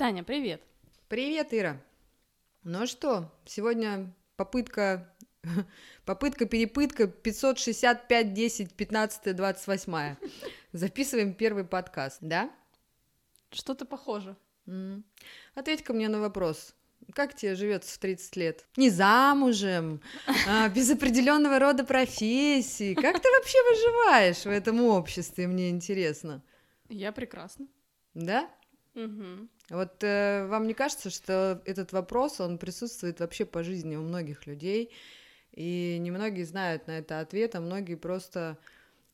Таня, привет. Привет, Ира. Ну что, сегодня попытка, попытка, перепытка 565, 10, 15, 28. Записываем первый подкаст, да? Что-то похоже. М. Ответь-ка мне на вопрос. Как тебе живется в 30 лет? Не замужем, а, без определенного рода профессии. Как ты вообще выживаешь в этом обществе, мне интересно. Я прекрасно. Да? Мгм. Вот э, вам не кажется, что этот вопрос, он присутствует вообще по жизни у многих людей, и немногие знают на это ответ, а многие просто,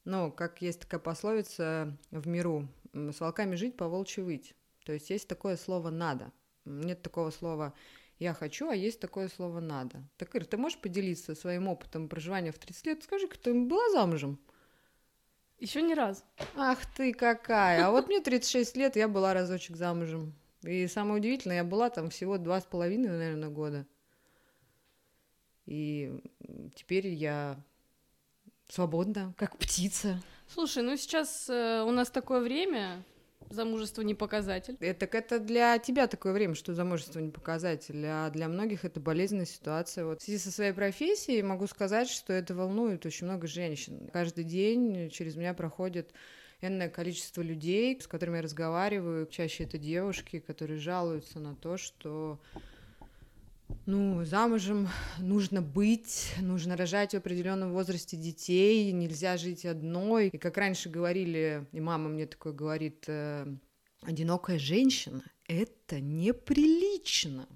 ну, как есть такая пословица в миру, с волками жить, по волчьи выть. То есть есть такое слово «надо». Нет такого слова «я хочу», а есть такое слово «надо». Так, Ир, ты можешь поделиться своим опытом проживания в 30 лет? Скажи, ты была замужем? Еще ни разу. Ах ты какая! А вот мне 36 лет, я была разочек замужем. И самое удивительное, я была там всего два с половиной, наверное, года. И теперь я свободна, как птица. Слушай, ну сейчас э, у нас такое время, замужество не показатель. Э, Так это для тебя такое время, что замужество не показатель, а для многих это болезненная ситуация. Вот в связи со своей профессией могу сказать, что это волнует очень много женщин. Каждый день через меня проходит энное количество людей, с которыми я разговариваю. Чаще это девушки, которые жалуются на то, что ну, замужем нужно быть, нужно рожать в определенном возрасте детей, нельзя жить одной. И как раньше говорили, и мама мне такое говорит, э, одинокая женщина — это неприлично.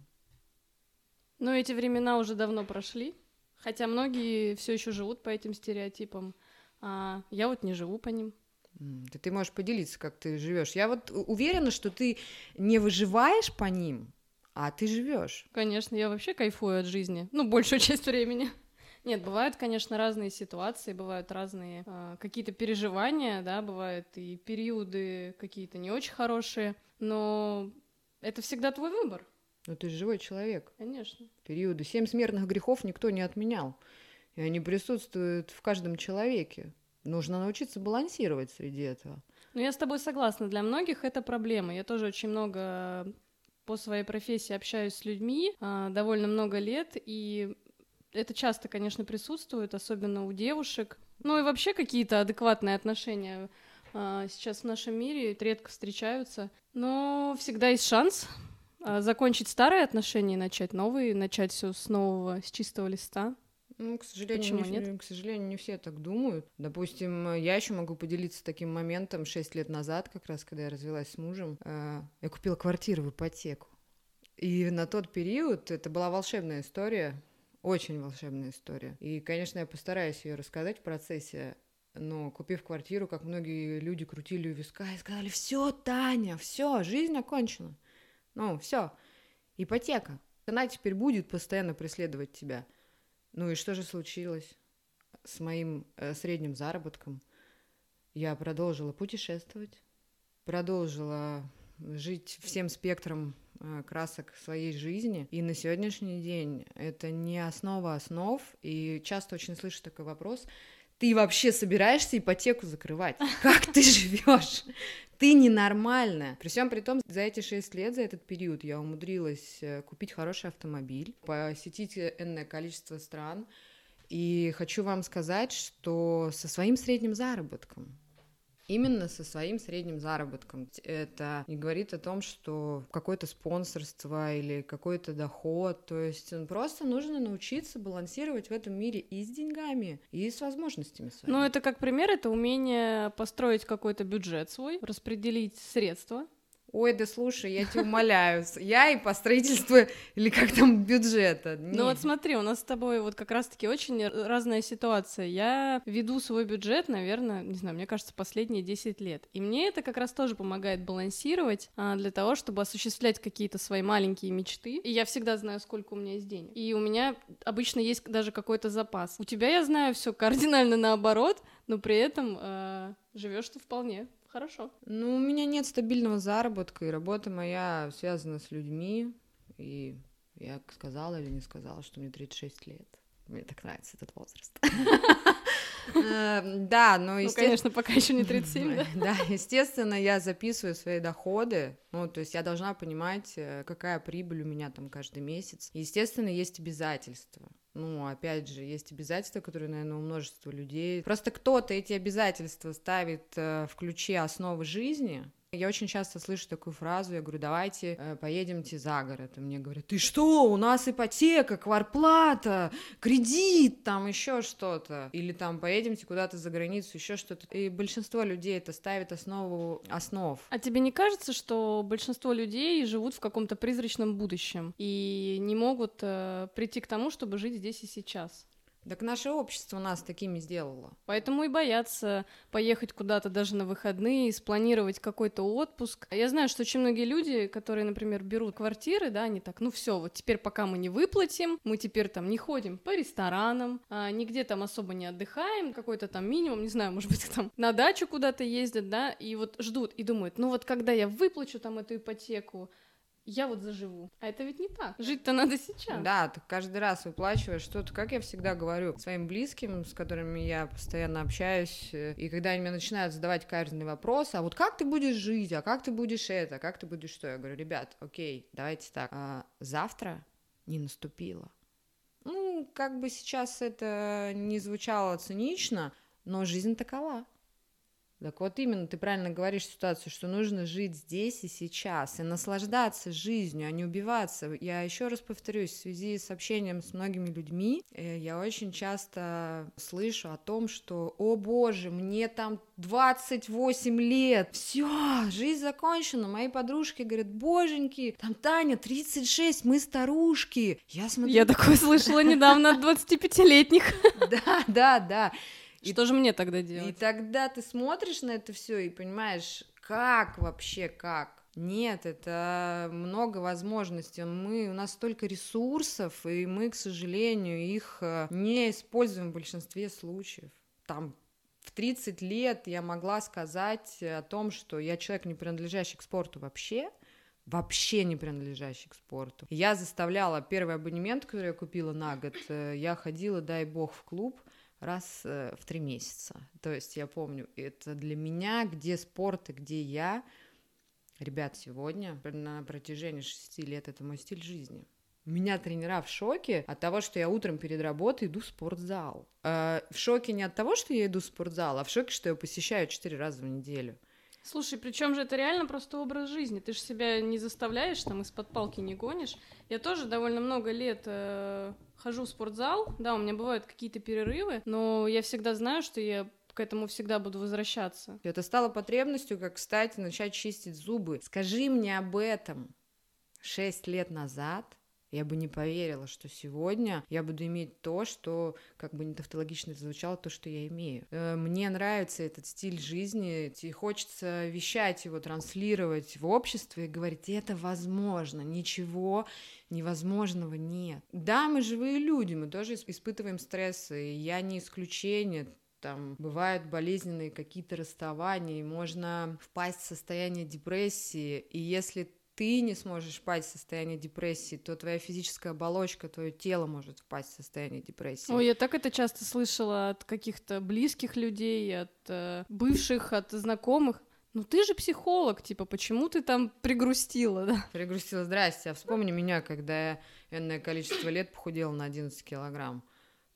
Но эти времена уже давно прошли, хотя многие все еще живут по этим стереотипам. А я вот не живу по ним. Да ты можешь поделиться, как ты живешь. Я вот уверена, что ты не выживаешь по ним, а ты живешь. Конечно, я вообще кайфую от жизни. Ну, большую часть времени. Нет, бывают, конечно, разные ситуации, бывают разные а, какие-то переживания, да, бывают и периоды какие-то не очень хорошие, но это всегда твой выбор, Но ты же живой человек. конечно. Периоды. Семь смертных грехов никто не отменял. И они присутствуют в каждом человеке. Нужно научиться балансировать среди этого. Ну, я с тобой согласна, для многих это проблема. Я тоже очень много по своей профессии общаюсь с людьми, а, довольно много лет, и это часто, конечно, присутствует, особенно у девушек. Ну и вообще какие-то адекватные отношения а, сейчас в нашем мире редко встречаются. Но всегда есть шанс а, закончить старые отношения и начать новые, начать все с нового, с чистого листа. Ну, к сожалению, Почему не, нет? к сожалению, не все так думают. Допустим, я еще могу поделиться таким моментом. Шесть лет назад, как раз, когда я развелась с мужем, э, я купила квартиру в ипотеку. И на тот период это была волшебная история, очень волшебная история. И, конечно, я постараюсь ее рассказать в процессе. Но купив квартиру, как многие люди крутили у виска и сказали, все, Таня, все, жизнь окончена. Ну, все, ипотека. Она теперь будет постоянно преследовать тебя. Ну и что же случилось с моим э, средним заработком? Я продолжила путешествовать, продолжила жить всем спектром э, красок своей жизни. И на сегодняшний день это не основа основ. И часто очень слышу такой вопрос. Ты вообще собираешься ипотеку закрывать? Как ты живешь? Ты ненормальная. При всем при том, за эти шесть лет, за этот период я умудрилась э, купить хороший автомобиль, посетить э, энное количество стран. И хочу вам сказать, что со своим средним заработком, именно со своим средним заработком, это не говорит о том, что какое-то спонсорство или какой-то доход, то есть просто нужно научиться балансировать в этом мире и с деньгами, и с возможностями своими. Ну, это как пример, это умение построить какой-то бюджет свой, распределить средства, Ой, да слушай, я тебя умоляю, я и по строительству, или как там, бюджета. Ну вот смотри, у нас с тобой вот как раз-таки очень разная ситуация. Я веду свой бюджет, наверное, не знаю, мне кажется, последние 10 лет. И мне это как раз тоже помогает балансировать а, для того, чтобы осуществлять какие-то свои маленькие мечты. И я всегда знаю, сколько у меня есть денег. И у меня обычно есть даже какой-то запас. У тебя, я знаю, все кардинально наоборот, но при этом живешь ты вполне хорошо. Ну, у меня нет стабильного заработка, и работа моя связана с людьми, и я сказала или не сказала, что мне 36 лет. Мне так нравится этот возраст. Э, да, но Ну, конечно, пока еще не 37, да? Естественно, я записываю свои доходы, ну, то есть я должна понимать, э, какая прибыль у меня там каждый месяц. Естественно, есть обязательства. Ну, опять же, есть обязательства, которые, наверное, у множества людей. Просто кто-то эти обязательства ставит э, в ключе основы жизни, я очень часто слышу такую фразу, я говорю, давайте э, поедемте за город. И мне говорят, ты что, у нас ипотека, кварплата, кредит, там еще что-то. Или там поедемте куда-то за границу, еще что-то. И большинство людей это ставит основу основ. А тебе не кажется, что большинство людей живут в каком-то призрачном будущем и не могут э, прийти к тому, чтобы жить здесь и сейчас? Так наше общество нас такими сделало. Поэтому и боятся поехать куда-то даже на выходные, спланировать какой-то отпуск. Я знаю, что очень многие люди, которые, например, берут квартиры, да, они так, ну все, вот теперь пока мы не выплатим, мы теперь там не ходим по ресторанам, а, нигде там особо не отдыхаем, какой-то там минимум, не знаю, может быть, там на дачу куда-то ездят, да, и вот ждут и думают, ну вот когда я выплачу там эту ипотеку, я вот заживу. А это ведь не так. Жить-то надо сейчас. Да, ты каждый раз выплачиваешь что-то, как я всегда говорю своим близким, с которыми я постоянно общаюсь, э, и когда они мне начинают задавать каждый вопрос, а вот как ты будешь жить, а как ты будешь это, как ты будешь что, я говорю, ребят, окей, давайте так, а завтра не наступило. Ну, как бы сейчас это не звучало цинично, но жизнь такова. Так вот именно ты правильно говоришь ситуацию, что нужно жить здесь и сейчас, и наслаждаться жизнью, а не убиваться. Я еще раз повторюсь, в связи с общением с многими людьми, э, я очень часто слышу о том, что, о боже, мне там 28 лет, все, жизнь закончена. Мои подружки говорят, боженьки, там Таня 36, мы старушки. Я смотрю... Я такое слышала недавно от 25-летних. Да, да, да. И что же мне тогда делать? И тогда ты смотришь на это все и понимаешь, как вообще, как. Нет, это много возможностей. Мы, у нас столько ресурсов, и мы, к сожалению, их э, не используем в большинстве случаев. Там в 30 лет я могла сказать о том, что я человек, не принадлежащий к спорту вообще, вообще не принадлежащий к спорту. Я заставляла первый абонемент, который я купила на год, э, я ходила, дай бог, в клуб, раз э, в три месяца. То есть я помню, это для меня, где спорт и где я. Ребят, сегодня на протяжении шести лет это мой стиль жизни. Меня тренера в шоке от того, что я утром перед работой иду в спортзал. Э, в шоке не от того, что я иду в спортзал, а в шоке, что я посещаю четыре раза в неделю. Слушай, причем же это реально просто образ жизни. Ты же себя не заставляешь, там из-под палки не гонишь. Я тоже довольно много лет э, хожу в спортзал. Да, у меня бывают какие-то перерывы, но я всегда знаю, что я к этому всегда буду возвращаться. Это стало потребностью, как, кстати, начать чистить зубы. Скажи мне об этом шесть лет назад, я бы не поверила, что сегодня я буду иметь то, что, как бы не тавтологично звучало, то, что я имею. Э, мне нравится этот стиль жизни, и хочется вещать его, транслировать в обществе и говорить, это возможно, ничего невозможного нет. Да, мы живые люди, мы тоже испытываем стрессы, и я не исключение, там бывают болезненные какие-то расставания, и можно впасть в состояние депрессии, и если ты не сможешь впасть в состояние депрессии, то твоя физическая оболочка, твое тело может впасть в состояние депрессии. Ой, я так это часто слышала от каких-то близких людей, от э, бывших, от знакомых. Ну ты же психолог, типа, почему ты там пригрустила, да? Пригрустила, здрасте, а вспомни меня, когда я энное количество лет похудела на 11 килограмм.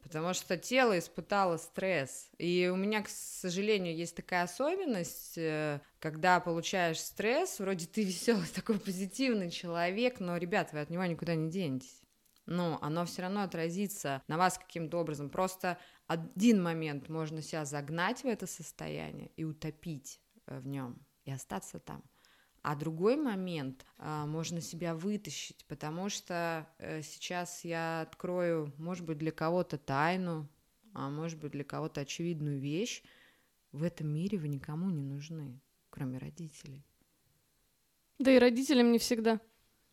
Потому что тело испытало стресс. И у меня, к сожалению, есть такая особенность, э, когда получаешь стресс, вроде ты веселый, такой позитивный человек, но, ребят, вы от него никуда не денетесь. Но оно все равно отразится на вас каким-то образом. Просто один момент можно себя загнать в это состояние и утопить э, в нем и остаться там. А другой момент а, можно себя вытащить, потому что э, сейчас я открою, может быть, для кого-то тайну, а может быть, для кого-то очевидную вещь. В этом мире вы никому не нужны, кроме родителей. Да и родителям не всегда.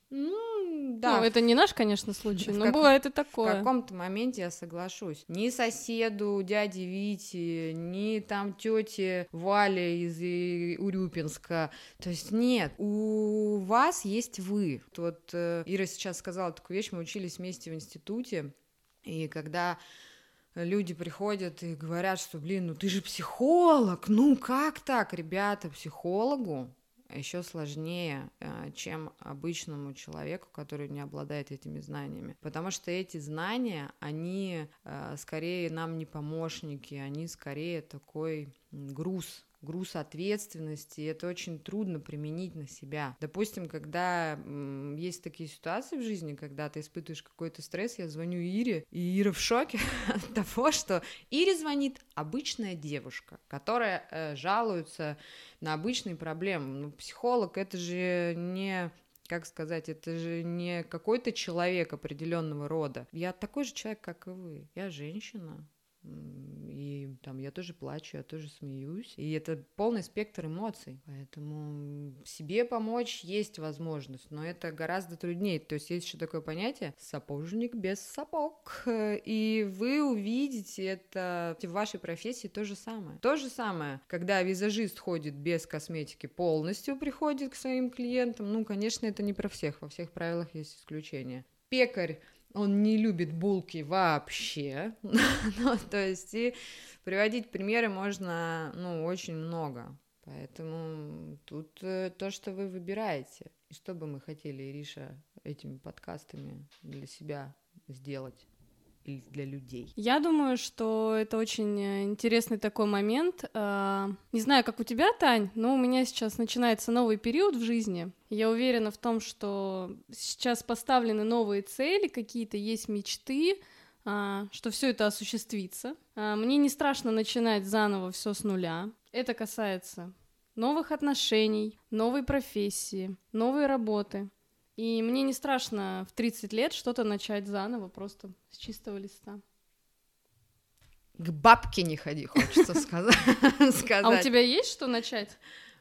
Ну, да. Ну, это не наш, конечно, случай, но как... бывает и такое. В каком-то моменте я соглашусь. Ни соседу, дяде Вите, ни там тете Вале из Урюпинска. То есть нет, у вас есть вы. Вот э, Ира сейчас сказала такую вещь, мы учились вместе в институте, и когда люди приходят и говорят, что, блин, ну ты же психолог, ну как так, ребята, психологу еще сложнее, э, чем обычному человеку, который не обладает этими знаниями. Потому что эти знания, они э, скорее нам не помощники, они скорее такой груз груз ответственности, это очень трудно применить на себя. Допустим, когда м, есть такие ситуации в жизни, когда ты испытываешь какой-то стресс, я звоню Ире, и Ира в шоке от того, что Ире звонит обычная девушка, которая э, жалуется на обычные проблемы. Ну, психолог это же не как сказать, это же не какой-то человек определенного рода. Я такой же человек, как и вы. Я женщина. И там я тоже плачу, я тоже смеюсь. И это полный спектр эмоций. Поэтому себе помочь есть возможность, но это гораздо труднее. То есть есть еще такое понятие сапожник без сапог. И вы увидите это в вашей профессии то же самое. То же самое, когда визажист ходит без косметики полностью, приходит к своим клиентам. Ну, конечно, это не про всех. Во всех правилах есть исключения. Пекарь он не любит булки вообще. ну, то есть и приводить примеры можно, ну, очень много. Поэтому тут э, то, что вы выбираете. И что бы мы хотели, Ириша, этими подкастами для себя сделать? Или для людей? Я думаю, что это очень э, интересный такой момент. А, не знаю, как у тебя, Тань, но у меня сейчас начинается новый период в жизни. Я уверена в том, что сейчас поставлены новые цели, какие-то есть мечты, а, что все это осуществится. А, мне не страшно начинать заново все с нуля. Это касается новых отношений, новой профессии, новой работы. И мне не страшно в 30 лет что-то начать заново, просто с чистого листа. К бабке не ходи, хочется сказать. А у тебя есть что начать?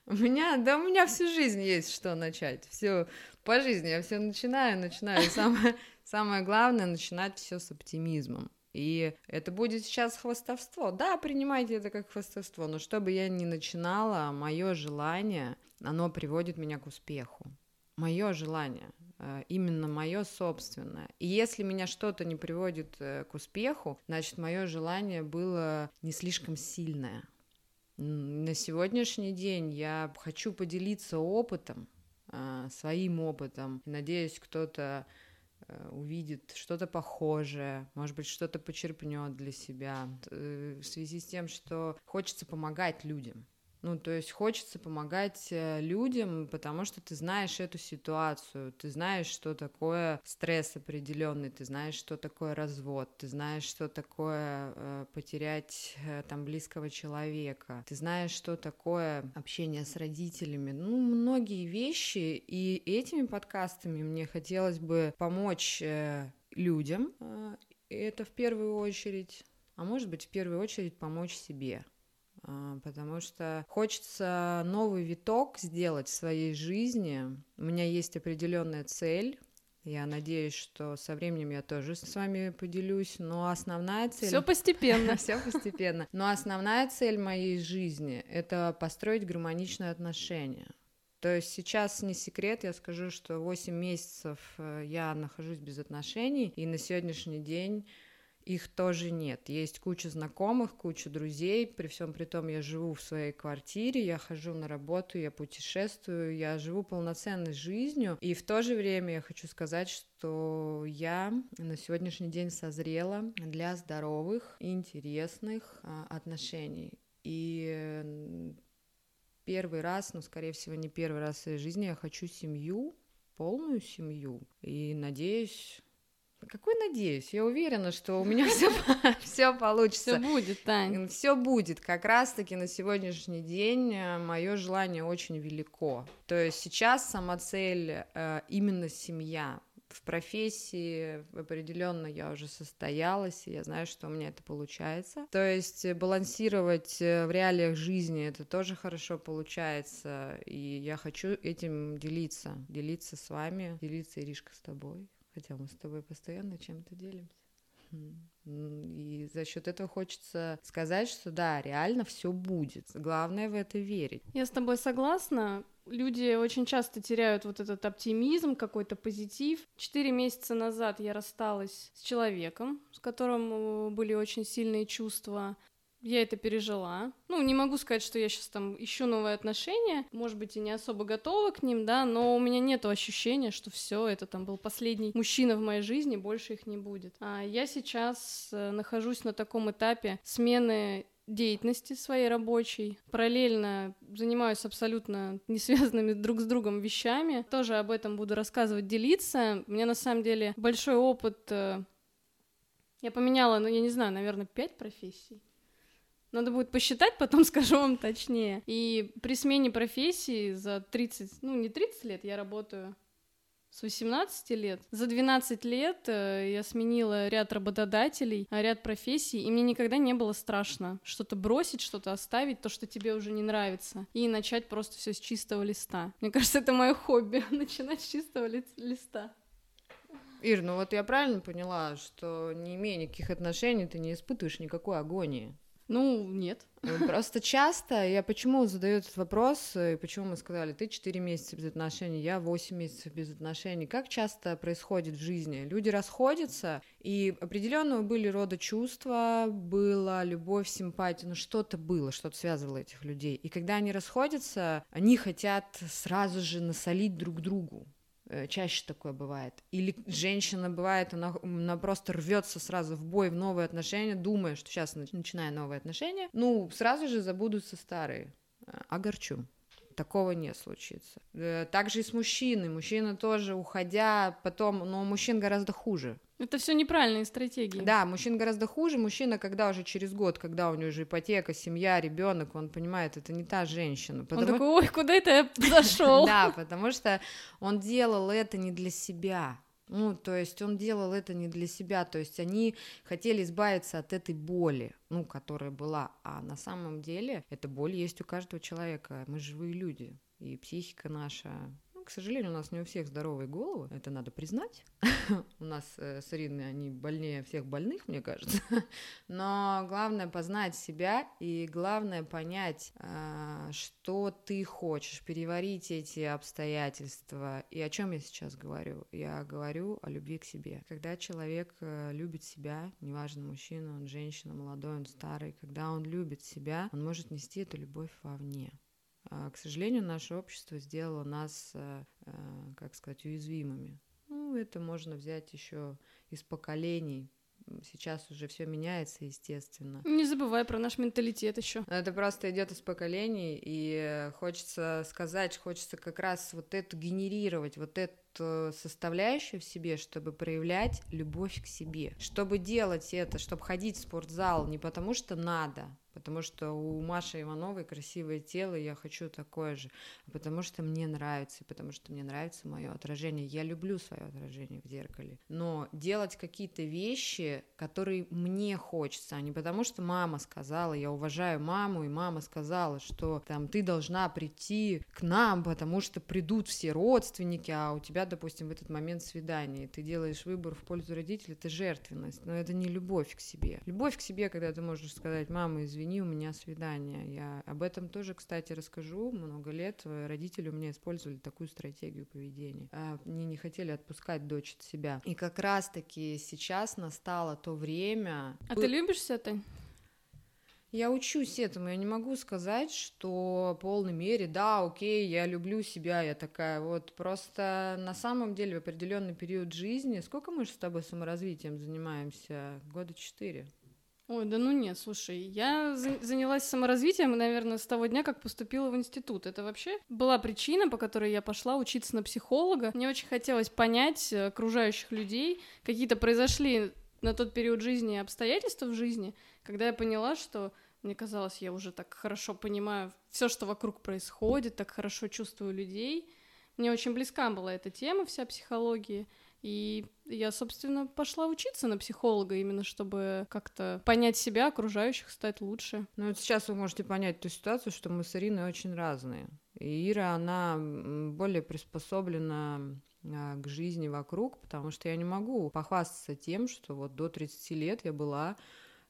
У меня, да, у меня всю жизнь есть что начать. Все по жизни я все начинаю, начинаю. И самое, самое главное начинать все с оптимизмом. И это будет сейчас хвастовство. Да, принимайте это как хвастовство, но чтобы я не начинала, мое желание, оно приводит меня к успеху мое желание, э, именно мое собственное. И если меня что-то не приводит э, к успеху, значит, мое желание было не слишком сильное. На сегодняшний день я хочу поделиться опытом, э, своим опытом. Надеюсь, кто-то увидит что-то похожее, может быть, что-то почерпнет для себя в связи с тем, что хочется помогать людям. Ну, то есть хочется помогать э, людям, потому что ты знаешь эту ситуацию, ты знаешь, что такое стресс определенный, ты знаешь, что такое развод, ты знаешь, что такое э, потерять э, там близкого человека, ты знаешь, что такое общение с родителями, ну, многие вещи, и этими подкастами мне хотелось бы помочь э, людям, э, это в первую очередь, а может быть, в первую очередь помочь себе. А, потому что хочется новый виток сделать в своей жизни. У меня есть определенная цель. Я надеюсь, что со временем я тоже с вами поделюсь, но основная цель... Все постепенно. Все постепенно. Но основная цель моей жизни — это построить гармоничные отношения. То есть сейчас не секрет, я скажу, что 8 месяцев э, я нахожусь без отношений, и на сегодняшний день их тоже нет. Есть куча знакомых, куча друзей, при всем при том я живу в своей квартире, я хожу на работу, я путешествую, я живу полноценной жизнью, и в то же время я хочу сказать, что я на сегодняшний день созрела для здоровых интересных а, отношений. И первый раз, ну, скорее всего, не первый раз в своей жизни я хочу семью, полную семью, и надеюсь какой надеюсь? Я уверена, что у меня все, все получится. Все будет, Тань. Все будет. Как раз-таки на сегодняшний день э, мое желание очень велико. То есть сейчас сама цель э, именно семья. В профессии определенно я уже состоялась, и я знаю, что у меня это получается. То есть балансировать э, в реалиях жизни это тоже хорошо получается, и я хочу этим делиться, делиться с вами, делиться, Иришка, с тобой. Хотя мы с тобой постоянно чем-то делимся. И за счет этого хочется сказать, что да, реально все будет. Главное в это верить. Я с тобой согласна. Люди очень часто теряют вот этот оптимизм, какой-то позитив. Четыре месяца назад я рассталась с человеком, с которым э, были очень сильные чувства я это пережила. Ну, не могу сказать, что я сейчас там ищу новые отношения, может быть, и не особо готова к ним, да, но у меня нет ощущения, что все это там был последний мужчина в моей жизни, больше их не будет. А я сейчас э, нахожусь на таком этапе смены деятельности своей рабочей. Параллельно занимаюсь абсолютно не связанными друг с другом вещами. Тоже об этом буду рассказывать, делиться. У меня на самом деле большой опыт. Э, я поменяла, ну, я не знаю, наверное, пять профессий. Надо будет посчитать, потом скажу вам точнее. И при смене профессии за 30, ну не 30 лет, я работаю с 18 лет. За 12 лет э, я сменила ряд работодателей, а ряд профессий, и мне никогда не было страшно что-то бросить, что-то оставить, то, что тебе уже не нравится, и начать просто все с чистого листа. Мне кажется, это мое хобби, начинать с чистого ли- листа. Ир, ну вот я правильно поняла, что не имея никаких отношений, ты не испытываешь никакой агонии. Ну, нет. Просто часто, я почему задаю этот вопрос, и почему мы сказали, ты 4 месяца без отношений, я 8 месяцев без отношений. Как часто происходит в жизни? Люди расходятся, и определенного были рода чувства, была любовь, симпатия, ну что-то было, что-то связывало этих людей. И когда они расходятся, они хотят сразу же насолить друг другу. Э, чаще такое бывает. Или женщина бывает, она, она просто рвется сразу в бой, в новые отношения, думая, что сейчас начинаю новые отношения, ну, сразу же забудутся старые. Э, огорчу такого не случится. Э, также и с мужчиной. Мужчина тоже, уходя, потом, но мужчин гораздо хуже. Это все неправильные стратегии. Да, мужчин гораздо хуже. Мужчина, когда уже через год, когда у него уже ипотека, семья, ребенок, он понимает, это не та женщина. Потому... Он такой, ой, куда это я зашел? Да, потому что он делал это не для себя. Ну, то есть он делал это не для себя, то есть они хотели избавиться от этой боли, ну, которая была, а на самом деле эта боль есть у каждого человека, мы живые люди, и психика наша к сожалению, у нас не у всех здоровые головы, это надо признать. у нас э, с Ириной они больнее всех больных, мне кажется. Но главное познать себя и главное понять, э, что ты хочешь, переварить эти обстоятельства. И о чем я сейчас говорю? Я говорю о любви к себе. Когда человек э, любит себя, неважно, мужчина, он женщина, молодой, он старый, когда он любит себя, он может нести эту любовь вовне. А, к сожалению, наше общество сделало нас, э, э, как сказать, уязвимыми. Ну, это можно взять еще из поколений. Сейчас уже все меняется, естественно. Не забывай про наш менталитет еще. Это просто идет из поколений, и хочется сказать, хочется как раз вот это генерировать, вот эту составляющую в себе, чтобы проявлять любовь к себе, чтобы делать это, чтобы ходить в спортзал не потому что надо, потому что у Маши Ивановой красивое тело, и я хочу такое же, а потому что мне нравится, потому что мне нравится мое отражение. Я люблю свое отражение в зеркале. Но делать какие-то вещи, которые мне хочется, а не потому что мама сказала, я уважаю маму, и мама сказала, что там ты должна прийти к нам, потому что придут все родственники, а у тебя, допустим, в этот момент свидание, и ты делаешь выбор в пользу родителей, это жертвенность, но это не любовь к себе. Любовь к себе, когда ты можешь сказать, мама, извини, у меня свидание. Я об этом тоже, кстати, расскажу. Много лет родители у меня использовали такую стратегию поведения. А, они не хотели отпускать дочь от себя. И как раз-таки сейчас настало то время... А ты любишь это? Я учусь этому, я не могу сказать, что в полной мере, да, окей, я люблю себя, я такая вот. Просто на самом деле в определенный период жизни, сколько мы же с тобой саморазвитием занимаемся? Года четыре. Ой, да ну нет, слушай, я занялась саморазвитием, наверное, с того дня, как поступила в институт. Это вообще была причина, по которой я пошла учиться на психолога. Мне очень хотелось понять э, окружающих людей. Какие-то произошли на тот период жизни обстоятельства в жизни, когда я поняла, что мне казалось, я уже так хорошо понимаю все, что вокруг происходит, так хорошо чувствую людей. Мне очень близка была эта тема, вся психология. И я, собственно, пошла учиться на психолога, именно чтобы как-то понять себя, окружающих, стать лучше. Ну вот сейчас вы можете понять ту ситуацию, что мы с Ириной очень разные. И Ира, она более приспособлена к жизни вокруг, потому что я не могу похвастаться тем, что вот до 30 лет я была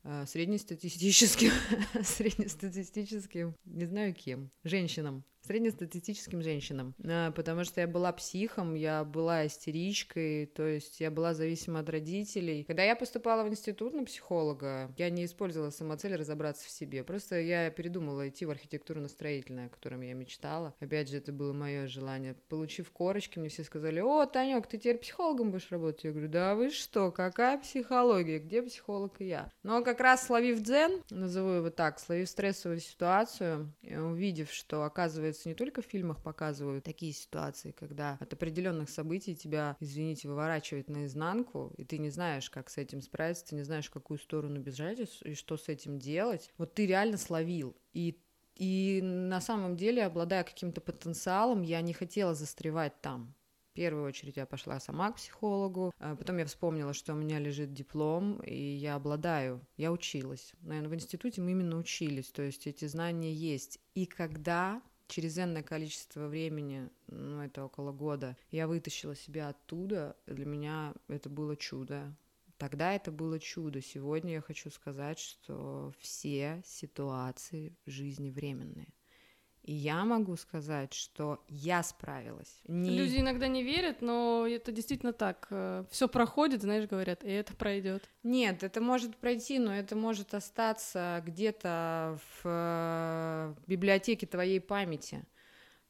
а, среднестатистическим, среднестатистическим, не знаю кем, женщинам среднестатистическим женщинам, а, потому что я была психом, я была истеричкой, то есть я была зависима от родителей. Когда я поступала в институт на психолога, я не использовала самоцель разобраться в себе, просто я передумала идти в архитектурно-строительное, о котором я мечтала. Опять же, это было мое желание. Получив корочки, мне все сказали, о, Танек, ты теперь психологом будешь работать? Я говорю, да вы что, какая психология, где психолог и я? Но как раз словив дзен, назову его так, словив стрессовую ситуацию, увидев, что оказывается оказывается, не только в фильмах показывают такие ситуации, когда от определенных событий тебя, извините, выворачивает наизнанку, и ты не знаешь, как с этим справиться, ты не знаешь, в какую сторону бежать и что с этим делать. Вот ты реально словил, и и на самом деле, обладая каким-то потенциалом, я не хотела застревать там. В первую очередь я пошла сама к психологу, а потом я вспомнила, что у меня лежит диплом, и я обладаю, я училась. Наверное, в институте мы именно учились, то есть эти знания есть. И когда через энное количество времени, ну, это около года, я вытащила себя оттуда, для меня это было чудо. Тогда это было чудо. Сегодня я хочу сказать, что все ситуации в жизни временные. И я могу сказать, что я справилась. Не... Люди иногда не верят, но это действительно так. Э, Все проходит, знаешь, говорят, и это пройдет. Нет, это может пройти, но это может остаться где-то в э, библиотеке твоей памяти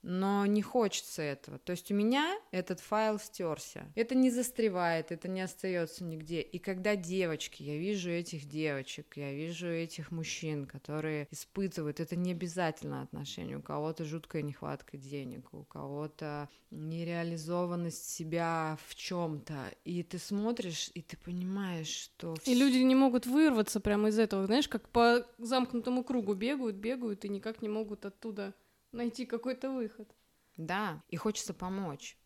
но не хочется этого. То есть у меня этот файл стерся. Это не застревает, это не остается нигде. И когда девочки, я вижу этих девочек, я вижу этих мужчин, которые испытывают, это не обязательно отношения. У кого-то жуткая нехватка денег, у кого-то нереализованность себя в чем-то. И ты смотришь, и ты понимаешь, что... И люди не могут вырваться прямо из этого, знаешь, как по замкнутому кругу бегают, бегают и никак не могут оттуда найти какой-то выход. Да, и хочется помочь.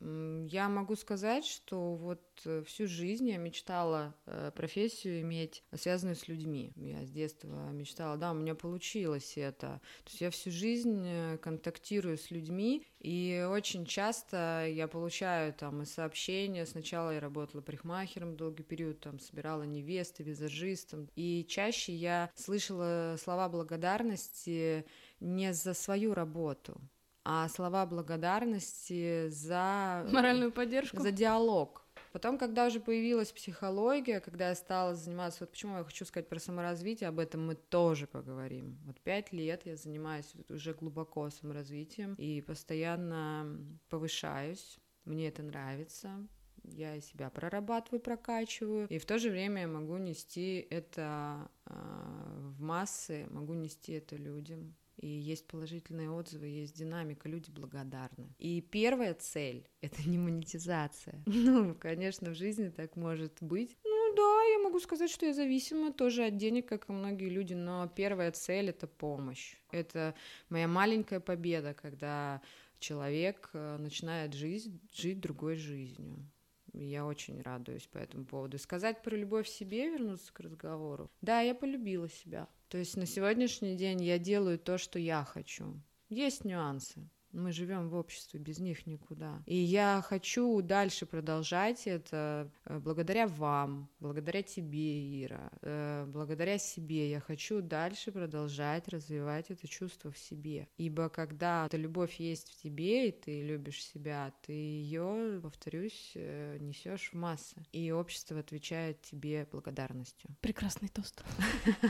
Я могу сказать, что вот э, всю жизнь я мечтала э, профессию иметь, связанную с людьми. Я с детства мечтала, да, у меня получилось это. То есть я всю жизнь э, контактирую с людьми, и очень часто я получаю там и сообщения. Сначала я работала парикмахером долгий период, там собирала невесты, визажистом. И чаще я слышала слова благодарности не за свою работу, а слова благодарности за... Моральную поддержку? За диалог. Потом, когда уже появилась психология, когда я стала заниматься, вот почему я хочу сказать про саморазвитие, об этом мы тоже поговорим. Вот пять лет я занимаюсь уже глубоко саморазвитием и постоянно повышаюсь. Мне это нравится, я себя прорабатываю, прокачиваю, и в то же время я могу нести это э, в массы, могу нести это людям и есть положительные отзывы, есть динамика, люди благодарны. И первая цель — это не монетизация. Ну, конечно, в жизни так может быть. Ну да, я могу сказать, что я зависима тоже от денег, как и многие люди, но первая цель — это помощь. Это моя маленькая победа, когда человек э, начинает жить, жить другой жизнью. Я очень радуюсь по этому поводу. Сказать про любовь к себе, вернуться к разговору. Да, я полюбила себя. То есть на сегодняшний день я делаю то, что я хочу. Есть нюансы. Мы живем в обществе, без них никуда. И я хочу дальше продолжать это э, благодаря вам, благодаря тебе, Ира, э, благодаря себе. Я хочу дальше продолжать развивать это чувство в себе. Ибо когда эта любовь есть в тебе, и ты любишь себя, ты ее, повторюсь, э, несешь в массы. И общество отвечает тебе благодарностью. Прекрасный тост.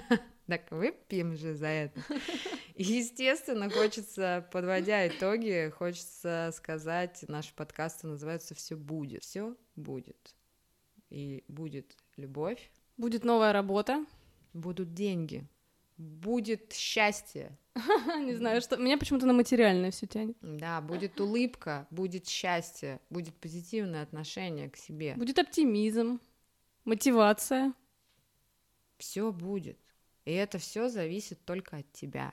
Так выпьем же за это. естественно, хочется, подводя итоги, хочется сказать, наши подкасты называются «Все будет». Все будет. И будет любовь. Будет новая работа. Будут деньги. Будет счастье. Не знаю, что... Меня почему-то на материальное все тянет. Да, будет улыбка, будет счастье, будет позитивное отношение к себе. Будет оптимизм, мотивация. Все будет. И это все зависит только от тебя.